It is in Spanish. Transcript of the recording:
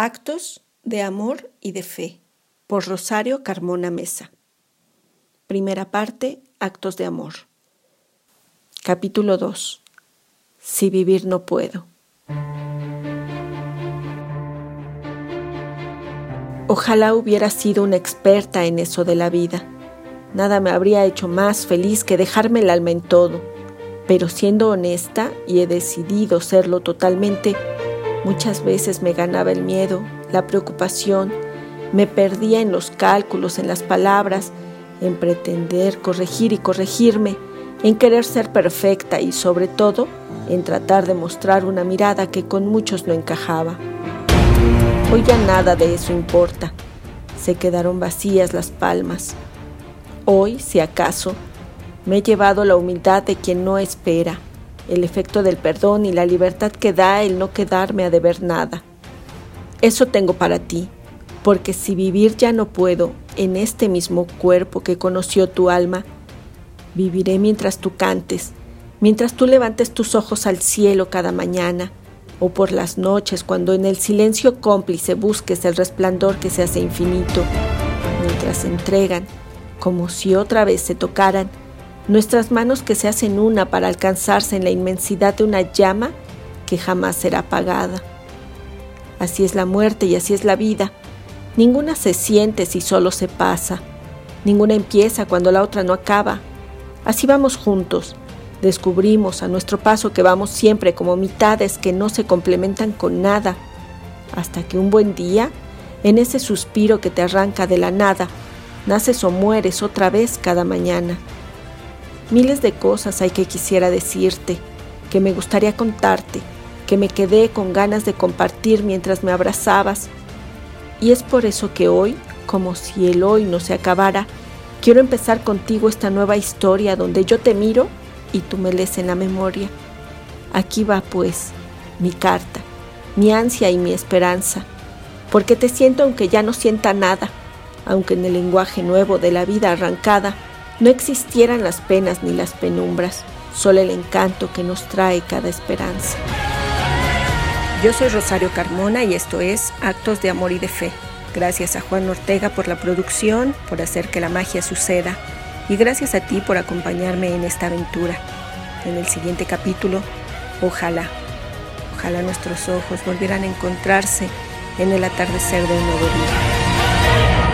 Actos de Amor y de Fe por Rosario Carmona Mesa. Primera parte, Actos de Amor. Capítulo 2. Si vivir no puedo. Ojalá hubiera sido una experta en eso de la vida. Nada me habría hecho más feliz que dejarme el alma en todo. Pero siendo honesta, y he decidido serlo totalmente, Muchas veces me ganaba el miedo, la preocupación, me perdía en los cálculos, en las palabras, en pretender corregir y corregirme, en querer ser perfecta y sobre todo en tratar de mostrar una mirada que con muchos no encajaba. Hoy ya nada de eso importa, se quedaron vacías las palmas. Hoy, si acaso, me he llevado la humildad de quien no espera el efecto del perdón y la libertad que da el no quedarme a deber nada. Eso tengo para ti, porque si vivir ya no puedo en este mismo cuerpo que conoció tu alma, viviré mientras tú cantes, mientras tú levantes tus ojos al cielo cada mañana, o por las noches cuando en el silencio cómplice busques el resplandor que se hace infinito, mientras entregan, como si otra vez se tocaran, nuestras manos que se hacen una para alcanzarse en la inmensidad de una llama que jamás será apagada. Así es la muerte y así es la vida. Ninguna se siente si solo se pasa. Ninguna empieza cuando la otra no acaba. Así vamos juntos. Descubrimos a nuestro paso que vamos siempre como mitades que no se complementan con nada, hasta que un buen día, en ese suspiro que te arranca de la nada, naces o mueres otra vez cada mañana. Miles de cosas hay que quisiera decirte, que me gustaría contarte, que me quedé con ganas de compartir mientras me abrazabas. Y es por eso que hoy, como si el hoy no se acabara, quiero empezar contigo esta nueva historia donde yo te miro y tú me lees en la memoria. Aquí va pues mi carta, mi ansia y mi esperanza, porque te siento aunque ya no sienta nada, aunque en el lenguaje nuevo de la vida arrancada no existieran las penas ni las penumbras, solo el encanto que nos trae cada esperanza. Yo soy Rosario Carmona y esto es Actos de Amor y de Fe. Gracias a Juan Ortega por la producción, por hacer que la magia suceda y gracias a ti por acompañarme en esta aventura. En el siguiente capítulo, ojalá, ojalá nuestros ojos volvieran a encontrarse en el atardecer de un nuevo día.